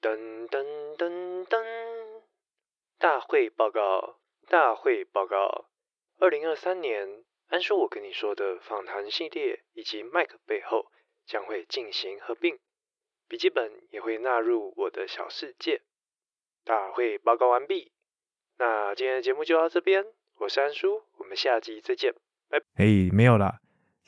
噔噔噔噔，大会报告，大会报告。二零二三年，安叔我跟你说的访谈系列以及麦克背后将会进行合并，笔记本也会纳入我的小世界。大会报告完毕，那今天的节目就到这边。我是安叔，我们下集再见，拜。哎，没有啦，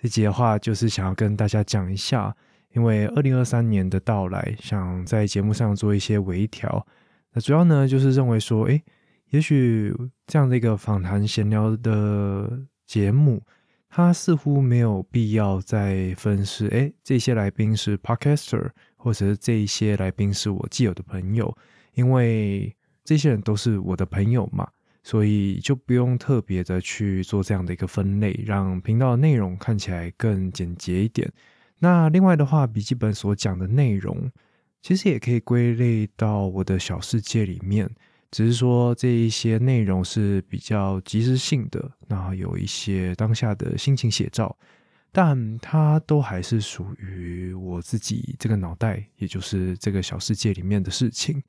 这集的话就是想要跟大家讲一下。因为二零二三年的到来，想在节目上做一些微调。那主要呢，就是认为说，哎，也许这样的一个访谈闲聊的节目，它似乎没有必要再分是，哎，这些来宾是 podcaster，或者是这一些来宾是我既有的朋友，因为这些人都是我的朋友嘛，所以就不用特别的去做这样的一个分类，让频道的内容看起来更简洁一点。那另外的话，笔记本所讲的内容，其实也可以归类到我的小世界里面，只是说这一些内容是比较即时性的，那有一些当下的心情写照，但它都还是属于我自己这个脑袋，也就是这个小世界里面的事情，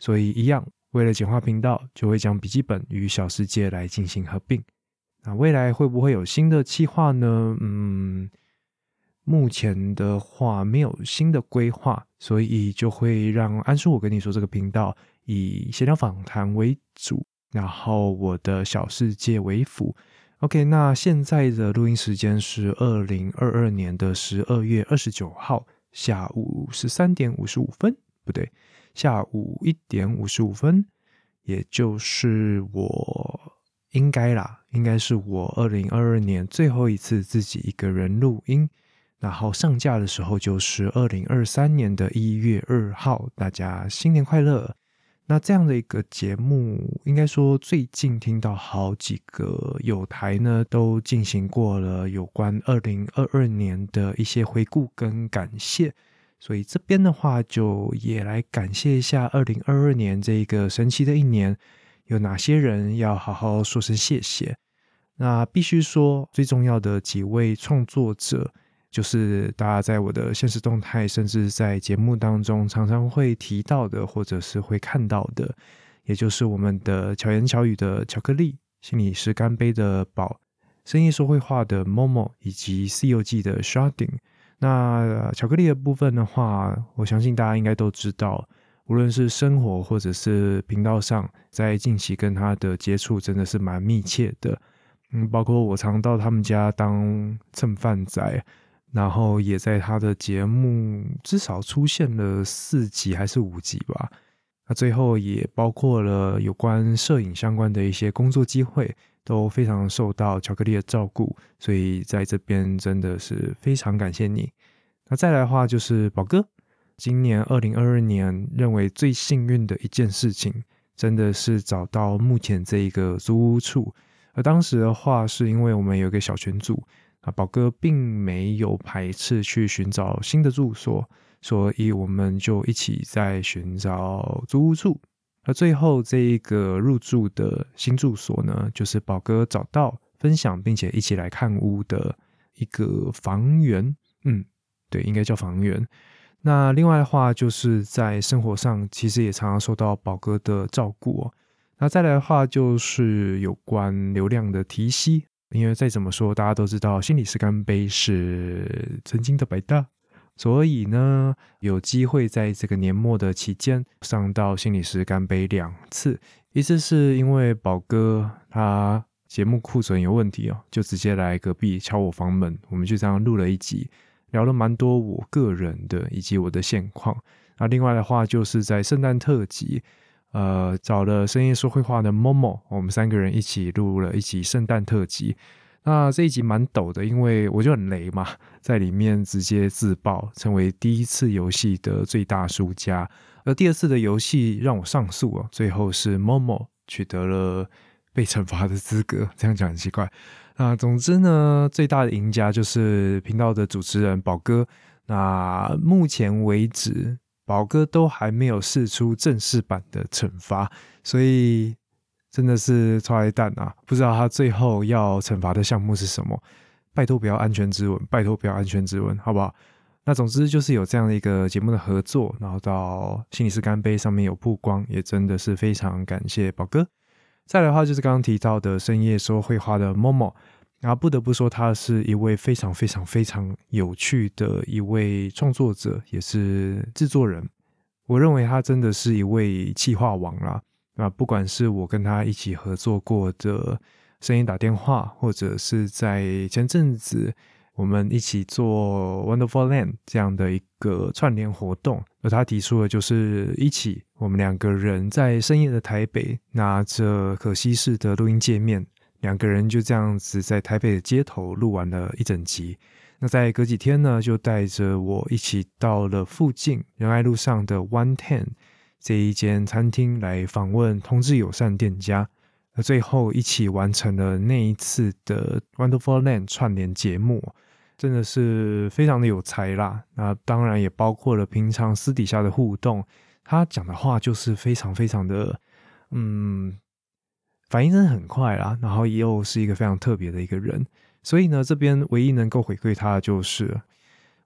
所以一样，为了简化频道，就会将笔记本与小世界来进行合并。那未来会不会有新的计划呢？嗯。目前的话没有新的规划，所以就会让安叔我跟你说这个频道以闲聊访谈为主，然后我的小世界为辅。OK，那现在的录音时间是二零二二年的十二月二十九号下午十三点五十五分，不对，下午一点五十五分，也就是我应该啦，应该是我二零二二年最后一次自己一个人录音。然后上架的时候就是二零二三年的一月二号，大家新年快乐。那这样的一个节目，应该说最近听到好几个有台呢都进行过了有关二零二二年的一些回顾跟感谢，所以这边的话就也来感谢一下二零二二年这一个神奇的一年，有哪些人要好好说声谢谢。那必须说最重要的几位创作者。就是大家在我的现实动态，甚至在节目当中常常会提到的，或者是会看到的，也就是我们的巧言巧语的巧克力、心里是干杯的宝、声音说会话的 Momo 以及《西游记》的 Sharding。那巧克力的部分的话，我相信大家应该都知道，无论是生活或者是频道上，在近期跟他的接触真的是蛮密切的。嗯，包括我常到他们家当蹭饭仔。然后也在他的节目至少出现了四集还是五集吧。那最后也包括了有关摄影相关的一些工作机会，都非常受到巧克力的照顾。所以在这边真的是非常感谢你。那再来的话就是宝哥，今年二零二二年认为最幸运的一件事情，真的是找到目前这一个租屋处。而当时的话，是因为我们有一个小群组。啊，宝哥并没有排斥去寻找新的住所，所以我们就一起在寻找租屋处。而最后这一个入住的新住所呢，就是宝哥找到、分享并且一起来看屋的一个房源。嗯，对，应该叫房源。那另外的话，就是在生活上其实也常常受到宝哥的照顾哦。那再来的话，就是有关流量的提息。因为再怎么说，大家都知道心理师干杯是曾经的百大，所以呢，有机会在这个年末的期间上到心理师干杯两次，一次是因为宝哥他节目库存有问题哦，就直接来隔壁敲我房门，我们就这样录了一集，聊了蛮多我个人的以及我的现况。那另外的话，就是在圣诞特辑。呃，找了深夜说会话的 Momo，我们三个人一起录了一集圣诞特辑。那这一集蛮抖的，因为我就很雷嘛，在里面直接自爆，成为第一次游戏的最大输家。而第二次的游戏让我上诉啊，最后是 Momo 取得了被惩罚的资格。这样讲很奇怪。那总之呢，最大的赢家就是频道的主持人宝哥。那目前为止。宝哥都还没有试出正式版的惩罚，所以真的是超爱蛋啊！不知道他最后要惩罚的项目是什么？拜托不要安全之吻，拜托不要安全之吻，好不好？那总之就是有这样的一个节目的合作，然后到心理师干杯上面有曝光，也真的是非常感谢宝哥。再来的话就是刚刚提到的深夜说绘画的 Momo，然后不得不说他是一位非常非常非常有趣的一位创作者，也是制作人。我认为他真的是一位企划王啦。那不管是我跟他一起合作过的声音打电话，或者是在前阵子。我们一起做 Wonderful Land 这样的一个串联活动，而他提出的就是一起，我们两个人在深夜的台北拿着可惜式的录音界面，两个人就这样子在台北的街头录完了一整集。那在隔几天呢，就带着我一起到了附近仁爱路上的 One Ten 这一间餐厅来访问同志友善店家，那最后一起完成了那一次的 Wonderful Land 串联节目。真的是非常的有才啦，那当然也包括了平常私底下的互动。他讲的话就是非常非常的，嗯，反应真的很快啦，然后又是一个非常特别的一个人。所以呢，这边唯一能够回馈他的就是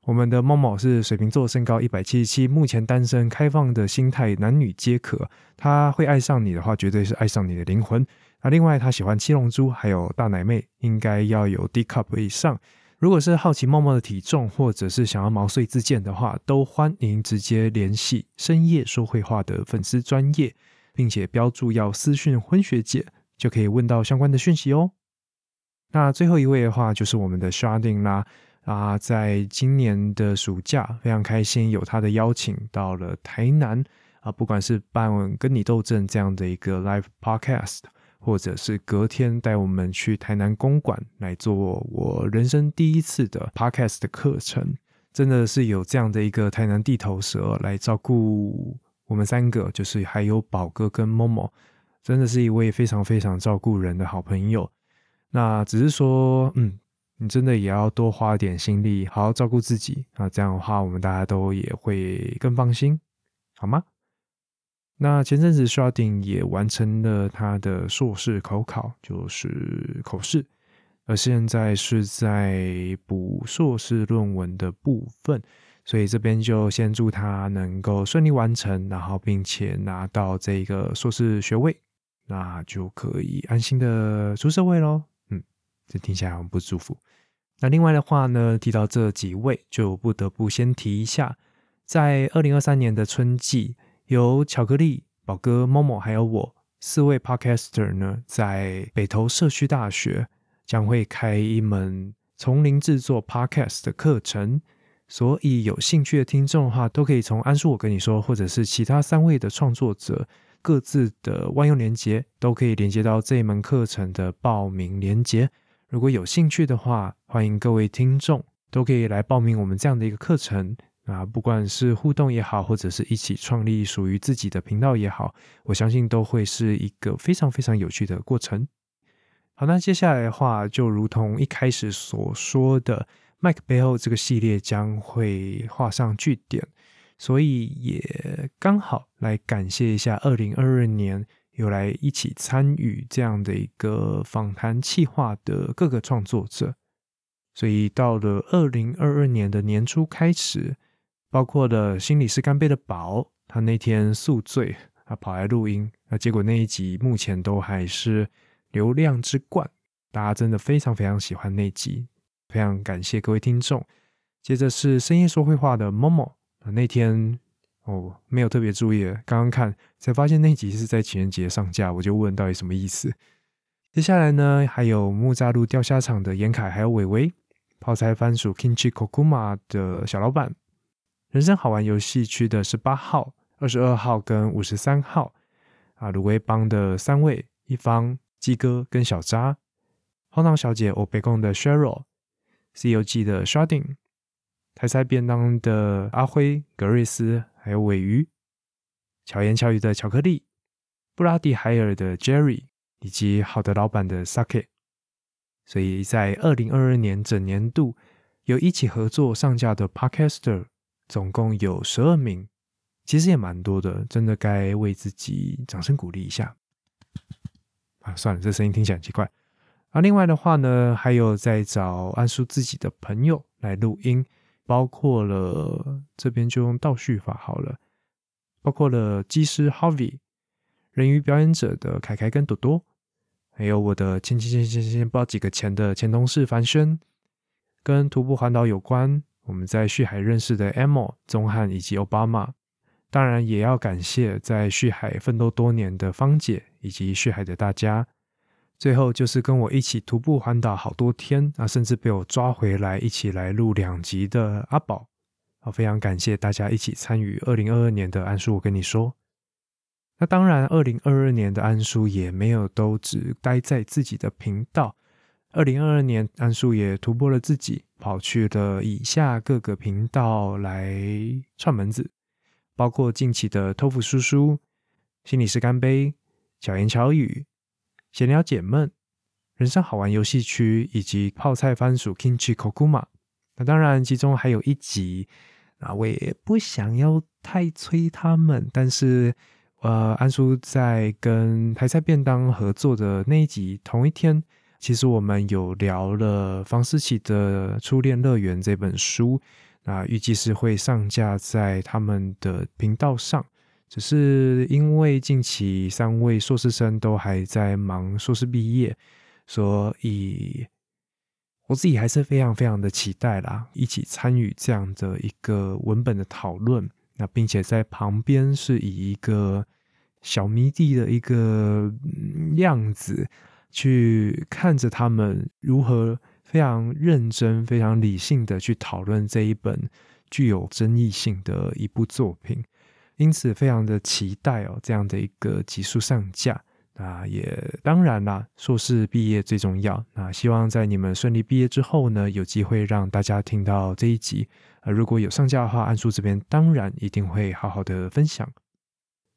我们的猫猫是水瓶座，身高一百七十七，目前单身，开放的心态，男女皆可。他会爱上你的话，绝对是爱上你的灵魂。那另外，他喜欢七龙珠，还有大奶妹，应该要有 D cup 以上。如果是好奇茂茂的体重，或者是想要毛遂自荐的话，都欢迎直接联系深夜说会话的粉丝专业，并且标注要私讯婚学姐，就可以问到相关的讯息哦。那最后一位的话就是我们的 Sharding 啦，啊，在今年的暑假非常开心，有他的邀请到了台南啊，不管是办跟你斗阵这样的一个 live podcast。或者是隔天带我们去台南公馆来做我人生第一次的 podcast 的课程，真的是有这样的一个台南地头蛇来照顾我们三个，就是还有宝哥跟某某，真的是一位非常非常照顾人的好朋友。那只是说，嗯，你真的也要多花点心力，好好照顾自己啊，这样的话我们大家都也会更放心，好吗？那前阵子 Sharding 也完成了他的硕士口考，就是口试，而现在是在补硕士论文的部分，所以这边就先祝他能够顺利完成，然后并且拿到这个硕士学位，那就可以安心的出社会喽。嗯，这听起来很不舒服。那另外的话呢，提到这几位，就不得不先提一下，在二零二三年的春季。由巧克力宝哥、某某还有我四位 podcaster 呢，在北投社区大学将会开一门从零制作 podcast 的课程，所以有兴趣的听众的话，都可以从安叔我跟你说，或者是其他三位的创作者各自的万用连接，都可以连接到这一门课程的报名连接。如果有兴趣的话，欢迎各位听众都可以来报名我们这样的一个课程。啊，不管是互动也好，或者是一起创立属于自己的频道也好，我相信都会是一个非常非常有趣的过程。好，那接下来的话，就如同一开始所说的，麦克背后这个系列将会画上句点，所以也刚好来感谢一下二零二二年有来一起参与这样的一个访谈企划的各个创作者。所以到了二零二二年的年初开始。包括了心理师干杯的宝，他那天宿醉，他跑来录音，那结果那一集目前都还是流量之冠，大家真的非常非常喜欢那集，非常感谢各位听众。接着是深夜说会话的 Momo，那天哦没有特别注意，刚刚看才发现那集是在情人节上架，我就问到底什么意思。接下来呢，还有木栅路钓虾场的严凯，还有伟伟，泡菜番薯 Kimchi Kokuma 的小老板。人生好玩游戏区的十八号、二十二号跟五十三号啊，卤味帮的三位一方鸡哥跟小渣，荒唐小姐欧贝贡的 Cheryl，《西游记》的 Sharding，台菜便当的阿辉、格瑞斯，还有尾鱼，巧言巧语的巧克力，布拉迪海尔的 Jerry，以及好的老板的 Sake。所以在二零二二年整年度有一起合作上架的 Podcaster。总共有十二名，其实也蛮多的，真的该为自己掌声鼓励一下。啊，算了，这声音听起来很奇怪。啊，另外的话呢，还有在找安叔自己的朋友来录音，包括了这边就用倒叙法好了，包括了技师 Harvey、人鱼表演者的凯凯跟朵朵，还有我的前前前前前不知道几个前的前同事樊轩，跟徒步环岛有关，我们在旭海认识的 Emo、宗汉以及 Obama，当然也要感谢在旭海奋斗多年的芳姐以及旭海的大家。最后就是跟我一起徒步环岛好多天啊，甚至被我抓回来一起来录两集的阿宝啊，非常感谢大家一起参与二零二二年的安叔。我跟你说，那当然，二零二二年的安叔也没有都只待在自己的频道。二零二二年，安叔也突破了自己，跑去了以下各个频道来串门子，包括近期的托福叔叔、心理师干杯、巧言巧语。闲聊解闷、人生好玩游戏区以及泡菜番薯 Kimchi Kokuma。那当然，其中还有一集啊，我也不想要太催他们。但是，呃，安叔在跟台菜便当合作的那一集同一天，其实我们有聊了房思琪的《初恋乐园》这本书。那预计是会上架在他们的频道上。只是因为近期三位硕士生都还在忙硕士毕业，所以我自己还是非常非常的期待啦，一起参与这样的一个文本的讨论。那并且在旁边是以一个小迷弟的一个样子去看着他们如何非常认真、非常理性的去讨论这一本具有争议性的一部作品。因此，非常的期待哦，这样的一个急速上架。那也当然啦，硕士毕业最重要。那希望在你们顺利毕业之后呢，有机会让大家听到这一集。呃，如果有上架的话，安叔这边当然一定会好好的分享。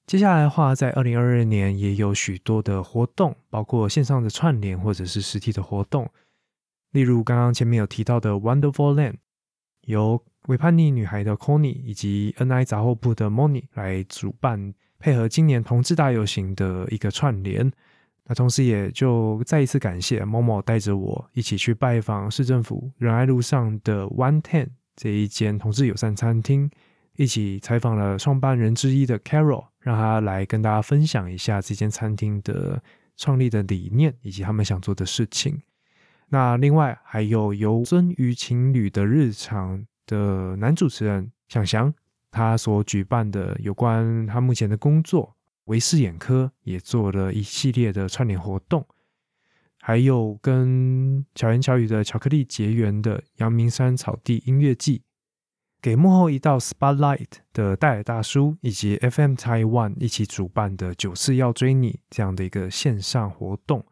接下来的话，在二零二二年也有许多的活动，包括线上的串联或者是实体的活动。例如刚刚前面有提到的 Wonderful Land，由为叛逆女孩的 Connie 以及 NI 杂货铺的 Moni 来主办，配合今年同志大游行的一个串联。那同时也就再一次感谢 Momo 带着我一起去拜访市政府仁爱路上的 One Ten 这一间同志友善餐厅，一起采访了创办人之一的 Carol，让他来跟大家分享一下这间餐厅的创立的理念以及他们想做的事情。那另外还有由尊于情侣的日常。的男主持人想翔，他所举办的有关他目前的工作，维视眼科也做了一系列的串联活动，还有跟巧言巧语的巧克力结缘的阳明山草地音乐季，给幕后一道 spotlight 的戴尔大叔以及 FM Taiwan 一起主办的九四要追你这样的一个线上活动，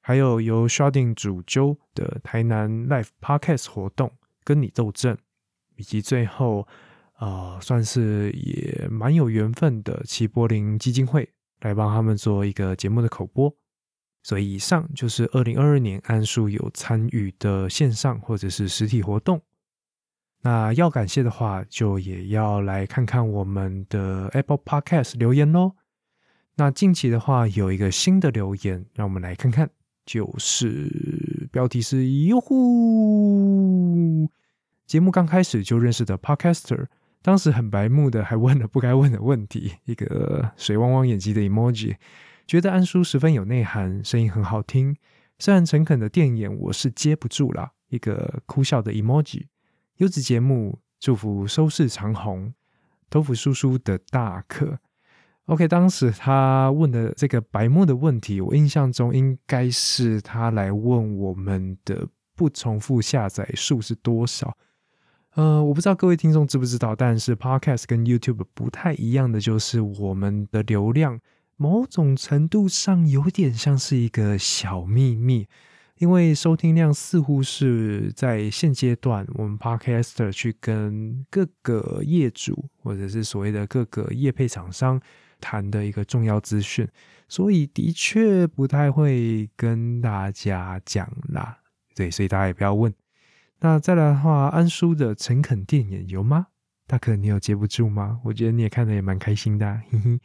还有由 Sharding 主揪的台南 Live Podcast 活动。跟你斗阵，以及最后，呃，算是也蛮有缘分的齐柏林基金会来帮他们做一个节目的口播。所以以上就是二零二二年安叔有参与的线上或者是实体活动。那要感谢的话，就也要来看看我们的 Apple Podcast 留言喽。那近期的话，有一个新的留言，让我们来看看。就是标题是“哟呼”，节目刚开始就认识的 Podcaster，当时很白目的还问了不该问的问题，一个水汪汪眼睛的 emoji，觉得安叔十分有内涵，声音很好听，虽然诚恳的电眼我是接不住了，一个哭笑的 emoji，优质节目，祝福收视长虹，豆腐叔叔的大课。OK，当时他问的这个白目的问题，我印象中应该是他来问我们的不重复下载数是多少。呃，我不知道各位听众知不知道，但是 Podcast 跟 YouTube 不太一样的就是，我们的流量某种程度上有点像是一个小秘密，因为收听量似乎是在现阶段我们 Podcaster 去跟各个业主或者是所谓的各个业配厂商。谈的一个重要资讯，所以的确不太会跟大家讲啦。对，所以大家也不要问。那再来的话，安叔的诚恳电影有吗？大可，你有接不住吗？我觉得你也看的也蛮开心的，嘿嘿。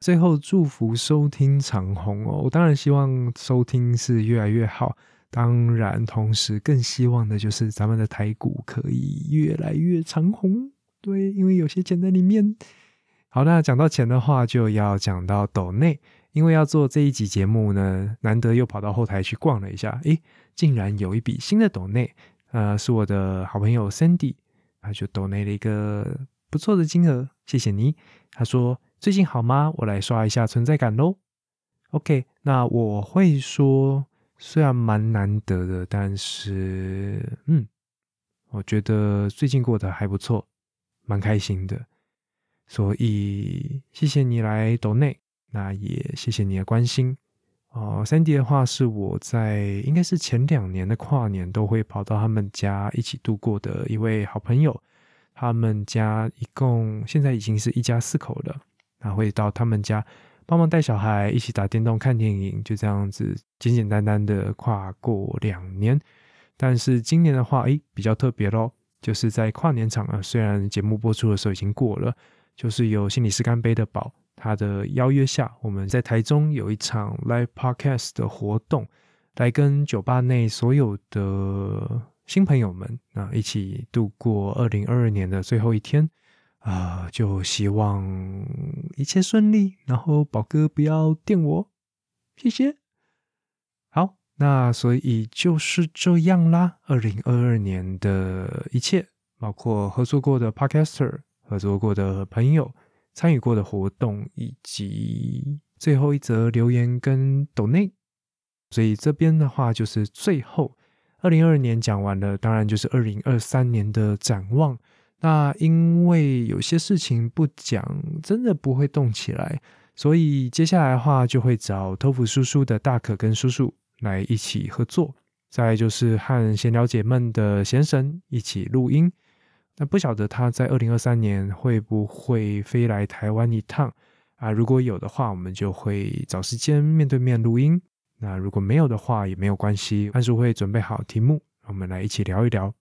最后祝福收听长虹哦，我当然希望收听是越来越好。当然，同时更希望的就是咱们的台股可以越来越长红。对，因为有些钱在里面。好，那讲到钱的话，就要讲到斗内。因为要做这一集节目呢，难得又跑到后台去逛了一下，诶，竟然有一笔新的斗内，呃，是我的好朋友 Sandy，他就斗内了一个不错的金额，谢谢你。他说最近好吗？我来刷一下存在感喽。OK，那我会说。虽然蛮难得的，但是嗯，我觉得最近过得还不错，蛮开心的。所以谢谢你来岛内，那也谢谢你的关心哦。三弟的话是我在应该是前两年的跨年都会跑到他们家一起度过的一位好朋友。他们家一共现在已经是一家四口了，那会到他们家。帮忙带小孩一起打电动、看电影，就这样子简简单单的跨过两年。但是今年的话，诶，比较特别咯，就是在跨年场啊，虽然节目播出的时候已经过了，就是有心理师干杯的宝他的邀约下，我们在台中有一场 live podcast 的活动，来跟酒吧内所有的新朋友们啊一起度过二零二二年的最后一天。啊，就希望一切顺利，然后宝哥不要电我，谢谢。好，那所以就是这样啦。二零二二年的一切，包括合作过的 Podcaster、合作过的朋友、参与过的活动，以及最后一则留言跟 Donate。所以这边的话，就是最后二零二二年讲完了，当然就是二零二三年的展望。那因为有些事情不讲，真的不会动起来，所以接下来的话就会找托福叔叔的大可跟叔叔来一起合作。再就是和闲聊姐们的闲神一起录音。那不晓得他在二零二三年会不会飞来台湾一趟啊？如果有的话，我们就会找时间面对面录音。那如果没有的话，也没有关系，安叔会准备好题目，我们来一起聊一聊。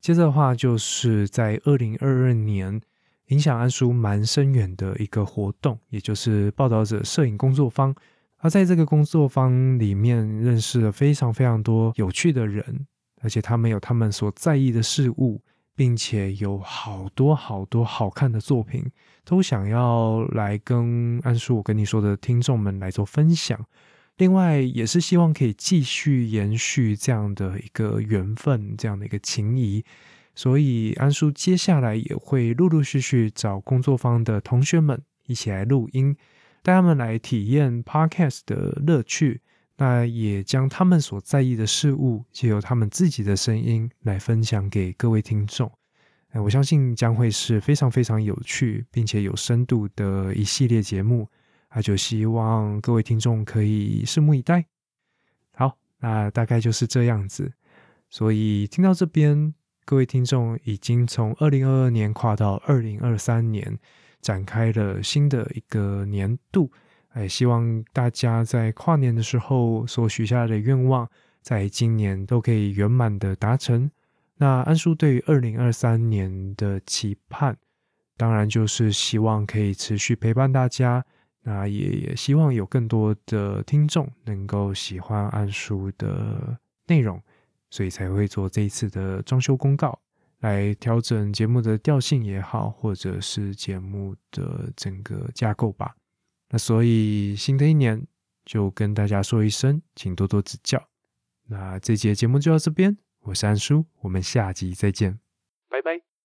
接着的话，就是在二零二二年影响安叔蛮深远的一个活动，也就是报道者摄影工作坊。而在这个工作坊里面，认识了非常非常多有趣的人，而且他们有他们所在意的事物，并且有好多好多好看的作品，都想要来跟安叔我跟你说的听众们来做分享。另外，也是希望可以继续延续这样的一个缘分，这样的一个情谊。所以，安叔接下来也会陆陆续续找工作方的同学们一起来录音，带他们来体验 podcast 的乐趣。那也将他们所在意的事物，借由他们自己的声音来分享给各位听众。哎，我相信将会是非常非常有趣，并且有深度的一系列节目。那就希望各位听众可以拭目以待。好，那大概就是这样子。所以听到这边，各位听众已经从二零二二年跨到二零二三年，展开了新的一个年度。哎，希望大家在跨年的时候所许下的愿望，在今年都可以圆满的达成。那安叔对于二零二三年的期盼，当然就是希望可以持续陪伴大家。那也也希望有更多的听众能够喜欢安叔的内容，所以才会做这一次的装修公告，来调整节目的调性也好，或者是节目的整个架构吧。那所以新的一年就跟大家说一声，请多多指教。那这节节目就到这边，我是安叔，我们下集再见，拜拜。